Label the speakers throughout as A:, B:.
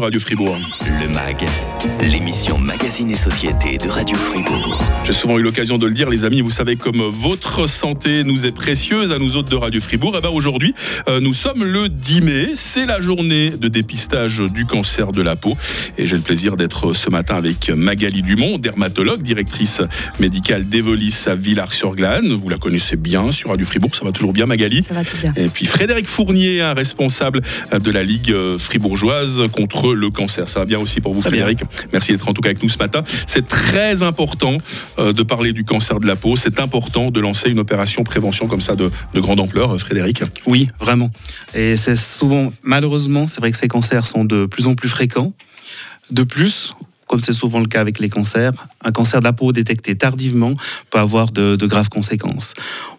A: Radio Fribourg.
B: Le MAG, l'émission Magazine et Société de Radio Fribourg.
A: J'ai souvent eu l'occasion de le dire, les amis, vous savez comme votre santé nous est précieuse à nous autres de Radio Fribourg. Et ben aujourd'hui, euh, nous sommes le 10 mai, c'est la journée de dépistage du cancer de la peau. Et j'ai le plaisir d'être ce matin avec Magali Dumont, dermatologue, directrice médicale d'Evolis à Villars-sur-Glane. Vous la connaissez bien sur Radio Fribourg, ça va toujours bien Magali
C: Ça va tout bien.
A: Et puis Frédéric Fournier, un responsable de la Ligue fribourgeoise contre le cancer. Ça va bien aussi pour vous,
C: Très
A: Frédéric. Merci d'être en tout cas avec nous ce matin. C'est très important euh, de parler du cancer de la peau. C'est important de lancer une opération prévention comme ça de, de grande ampleur, euh, Frédéric.
D: Oui, vraiment. Et c'est souvent, malheureusement, c'est vrai que ces cancers sont de plus en plus fréquents. De plus, comme c'est souvent le cas avec les cancers, un cancer de la peau détecté tardivement peut avoir de, de graves conséquences.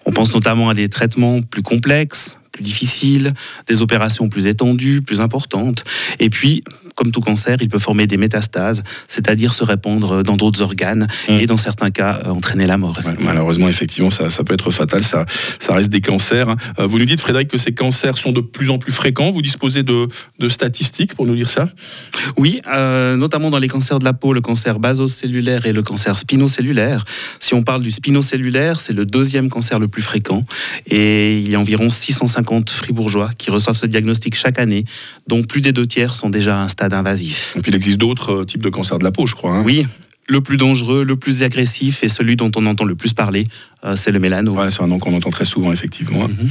D: On pense notamment à des traitements plus complexes, difficiles, des opérations plus étendues, plus importantes. Et puis, comme tout cancer, il peut former des métastases, c'est-à-dire se répandre dans d'autres organes
A: Mm.
D: et dans certains cas euh, entraîner la mort.
A: Ouais, malheureusement, effectivement, ça, ça peut être fatal. Ça, ça reste des cancers. Euh, Vous nous dites, Frédéric, que ces cancers sont de plus en plus fréquents. Vous disposez de, de statistiques pour nous dire ça?
D: Oui, euh, notamment dans les cancers de la peau, le cancer basocellulaire et le cancer spinocellulaire. Si on parle du spinocellulaire, c'est le deuxième cancer le plus fréquent. Et il y a environ 650 fribourgeois qui reçoivent ce diagnostic chaque année, dont plus des deux tiers sont déjà à un stade invasif.
A: Et puis, il existe d'autres euh, types de cancers de la peau, je crois. hein.
D: Oui, le plus dangereux, le plus agressif et celui dont on entend le plus parler, euh, c'est le mélanome.
A: C'est un nom qu'on entend très souvent, effectivement.
D: Mhm.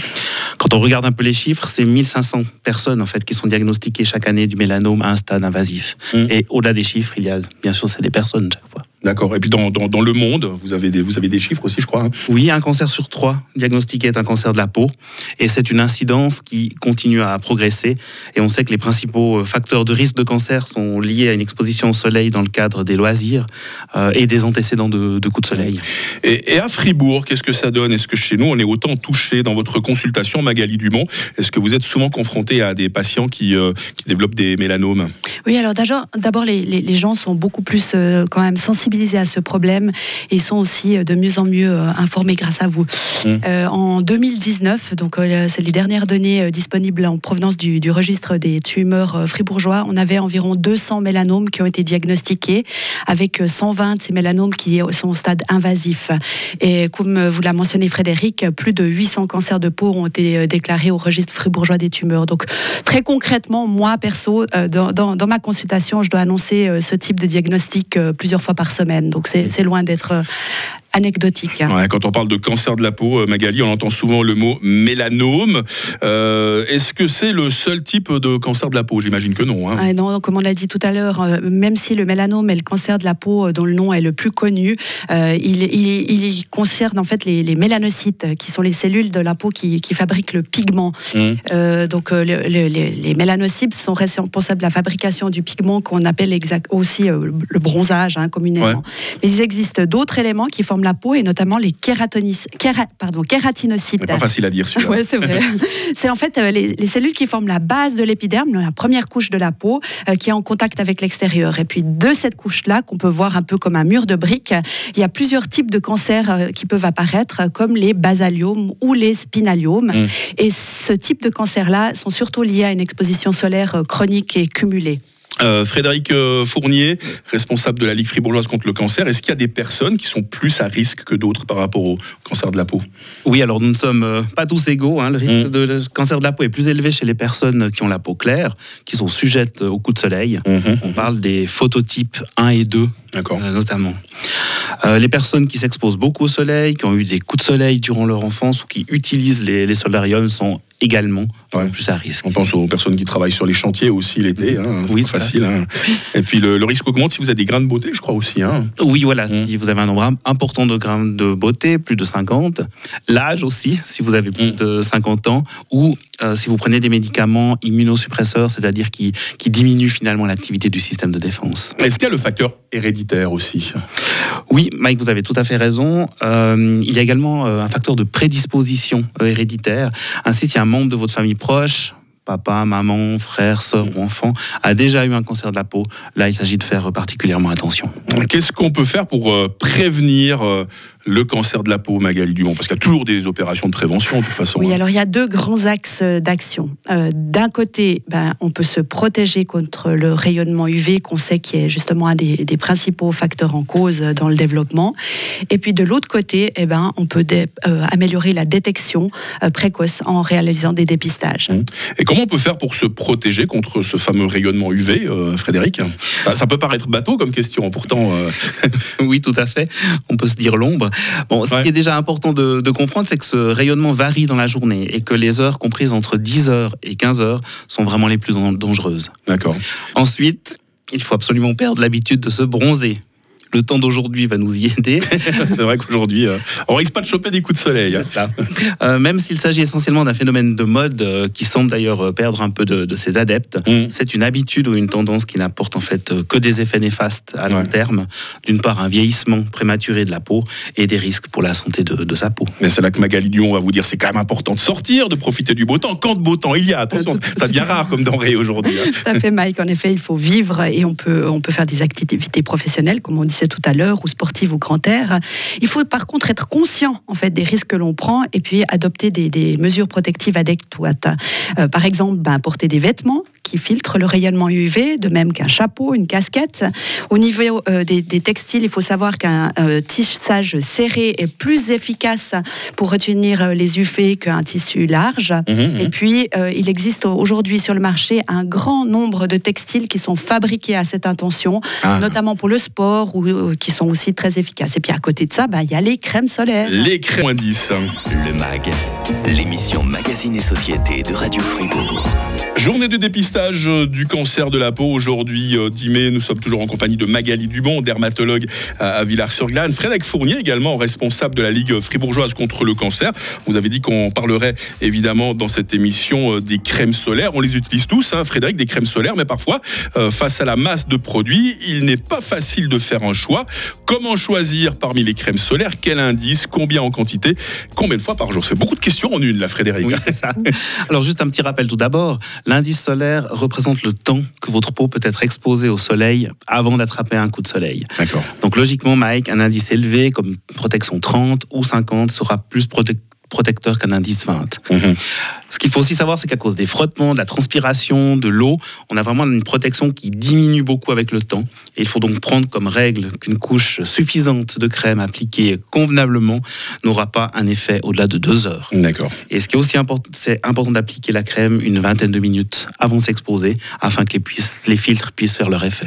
D: Quand on regarde un peu les chiffres, c'est 1500 personnes en fait qui sont diagnostiquées chaque année du mélanome à un stade invasif.
A: Mhm.
D: Et au-delà des chiffres, il y a bien sûr c'est des personnes chaque fois.
A: D'accord. Et puis, dans, dans, dans le monde, vous avez, des, vous avez des chiffres aussi, je crois. hein.
D: Oui, un cancer sur trois diagnostiqué est un cancer de la peau. Et c'est une incidence qui continue à progresser. Et on sait que les principaux euh, facteurs de risque de cancer sont liés à une exposition au soleil dans le cadre des loisirs euh, et des antécédents de, de coups de soleil.
A: Et, et à Fribourg, qu'est-ce que ça donne? Est-ce que chez nous, on est autant touché dans votre consultation, Magali Dumont? Est-ce que vous êtes souvent confronté à des patients qui, euh, qui développent des mélanomes?
C: Oui, alors d'abord, les, les- les gens sont beaucoup plus euh, quand même sensibilisés à ce problème et sont aussi euh, de mieux en mieux euh, informés grâce à vous.
A: Mm.
C: Euh, en 2019, donc c'est les dernières données disponibles en provenance du, du registre des tumeurs fribourgeois, on avait environ 200 mélanomes qui ont été diagnostiqués, avec euh, 120 de ces mélanomes qui sont au stade invasif. Et comme vous l'a mentionné Frédéric, plus de 800 cancers de peau ont été déclarés au registre fribourgeois des tumeurs. Donc très concrètement, moi perso, dans, dans- dans ma consultation, je dois annoncer euh, ce type de diagnostic euh, plusieurs fois par semaine. Donc c'est loin d'être euh, anecdotique.
A: Ouais, Quand on parle de cancer de la peau, euh, Magali, on entend souvent le mot mélanome. Euh, Est-ce que c'est le seul type de cancer de la peau? J'imagine que non. hein.
C: Ah non, comme on l'a dit tout à l'heure, euh, même si le mélanome est le cancer de la peau dont le nom est le plus connu, euh, il, il- il concerne en fait les, les mélanocytes, qui sont les cellules de la peau qui, qui fabriquent le pigment.
A: Mmh.
C: Donc le- le- les, les mélanocytes sont responsables de la fabrication du pigment qu'on appelle exact, aussi le bronzage hein, communément.
A: Ouais.
C: Mais il existe d'autres éléments qui forment la peau et notamment les kératonis, kéra- pardon, kératinocytes.
A: C'est pas facile à dire celui-là.
C: Ouais, c'est vrai. c'est en fait euh, les, les cellules qui forment la base de l'épiderme, la première couche de la peau, euh, qui est en contact avec l'extérieur. Et puis de cette couche-là, qu'on peut voir un peu comme un mur de briques, il y a plusieurs types de cancers euh, qui peuvent apparaître, comme les basaliomes ou les spinaliomes.
A: Mm.
C: Et ce type de cancer-là sont surtout liés à une exposition solaire chronique et cumulée.
A: Euh, Frédéric euh, Fournier, responsable de la Ligue fribourgeoise contre le cancer, est-ce qu'il y a des personnes qui sont plus à risque que d'autres par rapport au cancer de la peau?
D: Oui, alors nous ne sommes euh, pas tous égaux. hein. Le risque
A: Mm.
D: de cancer de la peau est plus élevé chez les personnes qui ont la peau claire, qui sont sujettes aux coups de soleil. On parle des phototypes 1 et 2
A: D'accord.
D: euh, notamment. Euh, les personnes qui s'exposent beaucoup au soleil, qui ont eu des coups de soleil durant leur enfance ou qui utilisent les, les solariums sont également
A: Ouais.
D: plus à risque.
A: On pense aux personnes qui travaillent sur les chantiers aussi l'été, hein, c'est
D: Oui,
A: pas facile. hein. Et puis le, le risque augmente si vous avez des grains de beauté, je crois aussi. Hein.
D: Oui, voilà,
A: Mm.
D: si vous avez un nombre im- important de grammes de beauté, plus de 50. L'âge aussi, si vous avez plus
A: Mm.
D: de 50 ans. Ou euh, si vous prenez des médicaments immunosuppresseurs, c'est-à-dire qui, qui diminuent finalement l'activité du système de défense.
A: Est-ce qu'il y a le facteur héréditaire aussi?
D: Oui, Mike, vous avez tout à fait raison. Euh, il y a également euh, un facteur de prédisposition héréditaire. Ainsi, si un membre de votre famille proche, papa, maman, frère, sœur ou enfant, a déjà eu un cancer de la peau, là, il s'agit de faire particulièrement attention.
A: Qu'est-ce qu'on peut faire pour euh, prévenir euh, le cancer de la peau, Magali Dumont Parce qu'il y a toujours des opérations de prévention, de toute façon.
C: Oui,
A: hein.
C: alors il y a deux grands axes euh, d'action. Euh, D'un côté, ben, on peut se protéger contre le rayonnement UV, qu'on sait qui est justement un des, des principaux facteurs en cause euh, dans le développement. Et puis de l'autre côté, eh ben, on peut euh, améliorer la détection euh, précoce en réalisant des dépistages.
A: Et comment on peut faire pour se protéger contre ce fameux rayonnement UV, euh, Frédéric? Ça, ça peut paraître bateau comme question, pourtant. euh,
D: Oui, tout à fait. On peut se dire l'ombre. Bon, ce
A: Ouais.
D: qui est déjà important de, de comprendre, c'est que ce rayonnement varie dans la journée et que les heures comprises entre 10 heures et 15 heures sont vraiment les plus dan- dangereuses.
A: D'accord.
D: Ensuite, il faut absolument perdre l'habitude de se bronzer. Le temps d'aujourd'hui va nous y aider.
A: C'est vrai qu'aujourd'hui, euh, on risque pas de choper des coups de soleil. hein.
D: Ça. Euh, même s'il s'agit essentiellement d'un phénomène de mode euh, qui semble d'ailleurs euh, perdre un peu de, de ses adeptes,
A: Mm.
D: c'est une habitude ou une tendance qui n'apporte en fait que des effets néfastes à long
A: Ouais.
D: terme. D'une part, un vieillissement prématuré de la peau et des risques pour la santé de, de sa peau.
A: Mais c'est là que Magali Dion va vous dire c'est quand même important de sortir, de profiter du beau temps. Quand de beau temps il y a, attention, ça devient rare comme denrée aujourd'hui. hein.
C: Tout à fait, Mike. En effet, il faut vivre et on peut, on peut faire des activités professionnelles, comme on disait tout à l'heure, ou sportives ou grand air. Il faut par contre être conscient en fait des risques que l'on prend et puis adopter des, des mesures protectives adéquates. Euh, par exemple, ben, porter des vêtements qui filtrent le rayonnement UV, de même qu'un chapeau, une casquette. Au niveau euh, des, des textiles, il faut savoir qu'un euh, tissage serré est plus efficace pour retenir euh, les UV qu'un tissu large.
A: Mhm,
C: Et puis, euh, il existe aujourd'hui sur le marché un grand nombre de textiles qui sont fabriqués à cette intention,
A: Ah.
C: notamment pour le sport, ou qui sont aussi très efficaces. Et puis, à côté de ça, bah, il y a les crèmes solaires.
A: Les crèmes moins 10.
B: Le MAG, l'émission Magazine et Société de Radio Fribourg.
A: Journée de dépistage euh, du cancer de la peau aujourd'hui euh, 10 mai. Nous sommes toujours en compagnie de Magali Dubon, dermatologue à Villars-sur-Glane. Frédéric Fournier également, responsable de la Ligue fribourgeoise contre le cancer. Vous avez dit qu'on parlerait évidemment dans cette émission euh, des crèmes solaires. On les utilise tous, hein, Frédéric, des crèmes solaires, mais parfois, euh, face à la masse de produits, il n'est pas facile de faire un choix. Comment choisir parmi les crèmes solaires? Quel indice? Combien en quantité? Combien de fois par jour? C'est beaucoup de questions en une, là, Frédéric.
D: Oui, c'est ça. Alors juste un petit rappel tout d'abord, l'indice solaire représente le temps que votre peau peut être exposée au soleil avant d'attraper un coup de soleil.
A: D'accord.
D: Donc logiquement, Mike, un indice élevé comme protection 30 ou 50 sera plus prote- protecteur qu'un indice 20.
A: Mhm.
D: Ce qu'il faut aussi savoir, c'est qu'à cause des frottements, de la transpiration, de l'eau, on a vraiment une protection qui diminue beaucoup avec le temps. Et il faut donc prendre comme règle qu'une couche suffisante de crème appliquée convenablement n'aura pas un effet au-delà de deux heures.
A: D'accord.
D: Et ce qui est aussi important, c'est important d'appliquer la crème une vingtaine de minutes avant de s'exposer, afin que les, puissent- les filtres puissent faire leur effet.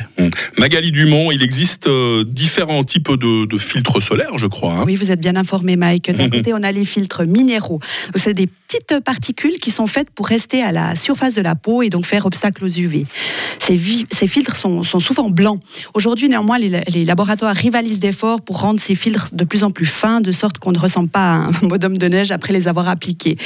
A: Magali Dumont, il existe euh, différents types de, de filtres solaires, je crois. hein.
C: Oui, vous êtes bien informé, Mike. D'un côté, on a les filtres minéraux. C'est des petites particules qui sont faites pour rester à la surface de la peau et donc faire obstacle aux UV. Ces, filtres sont, sont souvent blancs. Aujourd'hui, néanmoins, les, les laboratoires rivalisent d'efforts pour rendre ces filtres de plus en plus fins, de sorte qu'on ne ressemble pas à un bonhomme de neige après les avoir appliqués.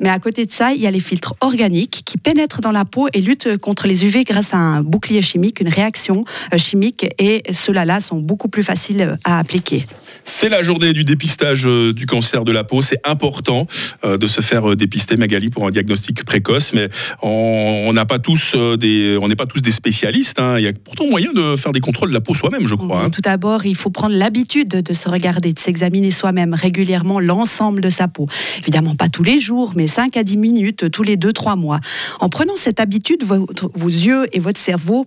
C: Mais à côté de ça, il y a les filtres organiques qui pénètrent dans la peau et luttent contre les UV grâce à un bouclier chimique, une réaction euh, chimique, et ceux-là sont beaucoup plus faciles euh, à appliquer.
A: C'est la journée du dépistage euh, du cancer de la peau. C'est important de se faire dépister, Magali, pour un diagnostic précoce. Mais on n'a pas tous euh, des, on n'est pas tous des spécialistes. hein. Il y a pourtant moyen de faire des contrôles de la peau soi-même, je crois. hein.
C: Tout d'abord, il faut prendre l'habitude de se regarder, de s'examiner soi-même régulièrement l'ensemble de sa peau. Évidemment, pas tous les jours, mais 5 à 10 minutes tous les 2-3 mois. En prenant cette habitude, votre- vos yeux et votre cerveau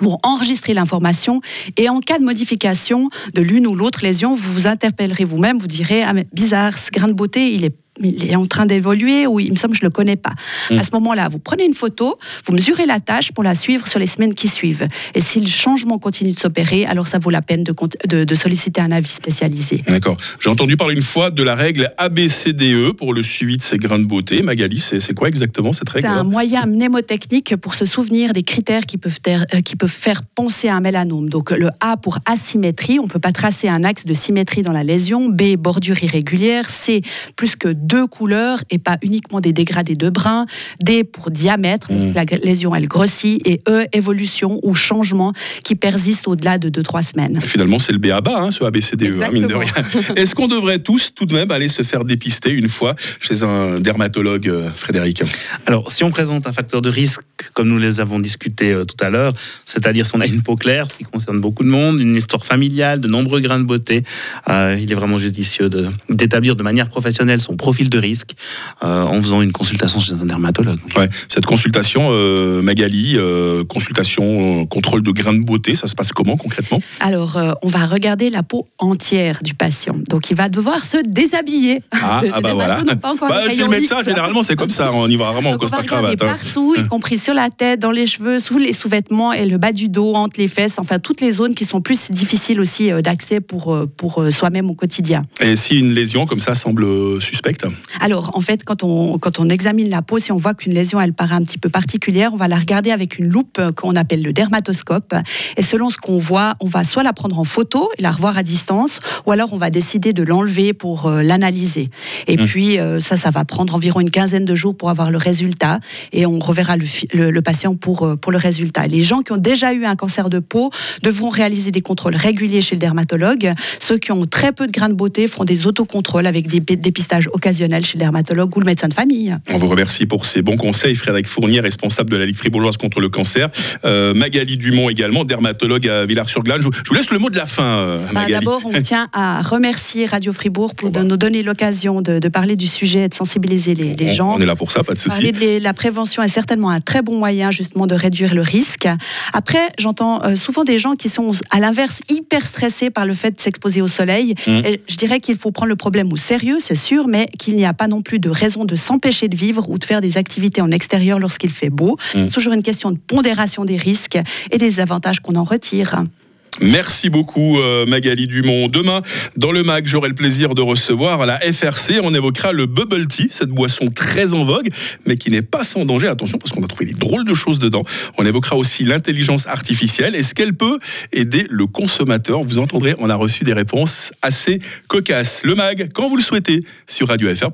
C: vont enregistrer l'information et en cas de modification de l'une ou l'autre lésion, vous vous interpellerez vous-même, vous direz ah mais bizarre, ce grain de beauté, il est il est en train d'évoluer ou il me semble que je le connais pas. À ce moment-là, vous prenez une photo, vous mesurez la tâche pour la suivre sur les semaines qui suivent. Et si le changement continue de s'opérer, alors ça vaut la peine de, cont- de- de solliciter un avis spécialisé.
A: D'accord. J'ai entendu parler une fois de la règle ABCDE pour le suivi de ces grains de beauté. Magali, c'est quoi exactement cette règle?
C: C'est un moyen mnémotechnique pour se souvenir des critères qui peuvent, euh, qui peuvent faire penser à un mélanome. Donc le A pour asymétrie, on ne peut pas tracer un axe de symétrie dans la lésion. B, bordure irrégulière. C, plus que deux couleurs et pas uniquement des dégradés de brun. D pour diamètre, parce
A: Mm.
C: que la lésion elle grossit, et E évolution ou changement qui persiste au-delà de 2-3 semaines.
A: Finalement, c'est le B à bas, hein, ce ABCDE, hein, mine de rien. Est-ce qu'on devrait tous, tout de même, aller se faire dépister une fois chez un dermatologue, euh, Frédéric?
D: Alors, si on présente un facteur de risque, comme nous les avons discuté euh, tout à l'heure, c'est-à-dire si on a une peau claire, ce qui concerne beaucoup de monde, une histoire familiale, de nombreux grains de beauté, euh, il est vraiment judicieux d'établir de, manière professionnelle son profil de risque euh, en faisant une consultation chez un dermatologue. oui.
A: Ouais, cette consultation, euh, Magali, euh, consultation, euh, contrôle de grains de beauté, ça se passe comment concrètement?
C: Alors, euh, on va regarder la peau entière du patient. Donc, il va devoir se déshabiller.
A: Ah, ah bah voilà.
C: pas
A: Bah,
C: le
A: chez le médecin,
C: X.
A: généralement, c'est comme ça. On y va vraiment en
C: Donc, on va
A: costard
C: regarder
A: cravate. hein.
C: partout, y compris sur la tête, dans les cheveux, sous les sous-vêtements et le bas du dos, entre les fesses, enfin toutes les zones qui sont plus difficiles aussi euh, d'accès pour, euh, pour euh, soi-même au quotidien.
A: Et si une lésion comme ça semble suspecte?
C: Alors, en fait, quand on, quand on examine la peau, si on voit qu'une lésion, elle paraît un petit peu particulière, on va la regarder avec une loupe qu'on appelle le dermatoscope. Et selon ce qu'on voit, on va soit la prendre en photo et la revoir à distance, ou alors on va décider de l'enlever pour l'analyser. Et
A: Mmh.
C: puis, ça, ça va prendre environ une quinzaine de jours pour avoir le résultat. Et on reverra le, le- le patient pour, euh, pour le résultat. Les gens qui ont déjà eu un cancer de peau devront réaliser des contrôles réguliers chez le dermatologue. Ceux qui ont très peu de grains de beauté feront des autocontrôles avec des dépistages occasionnels chez le dermatologue ou le médecin de famille.
A: On vous remercie pour ces bons conseils. Frédéric Fournier, responsable de la Ligue fribourgeoise contre le cancer. Euh, Magali Dumont également, dermatologue à Villars-sur-Glane. Je, je vous laisse le mot de la fin, euh,
C: Bah,
A: Magali.
C: D'abord, on tient à remercier Radio Fribourg pour de nous donner l'occasion de, de parler du sujet et de sensibiliser les, les
A: On-
C: gens.
A: On est là pour ça, pas de souci.
C: Parler de les- la prévention est certainement un très bon moyen justement de réduire le risque. Après, j'entends euh, souvent des gens qui sont à l'inverse hyper stressés par le fait de s'exposer au soleil.
A: Mm.
C: Et je dirais qu'il faut prendre le problème au sérieux, c'est sûr, mais qu'il n'y a pas non plus de raison de s'empêcher de vivre ou de faire des activités en extérieur lorsqu'il fait beau.
A: Mm.
C: C'est toujours une question de pondération des risques et des avantages qu'on en retire.
A: Merci beaucoup euh, Magali Dumont. Demain, dans le MAC, j'aurai le plaisir de recevoir la FRC. On évoquera le bubble tea, cette boisson très en vogue, mais qui n'est pas sans danger. Attention, parce qu'on a trouvé des drôles de choses dedans. On évoquera aussi l'intelligence artificielle. Est-ce qu'elle peut aider le consommateur? Vous entendrez, on a reçu des réponses assez cocasses. Le MAG, quand vous le souhaitez, sur Radio FR.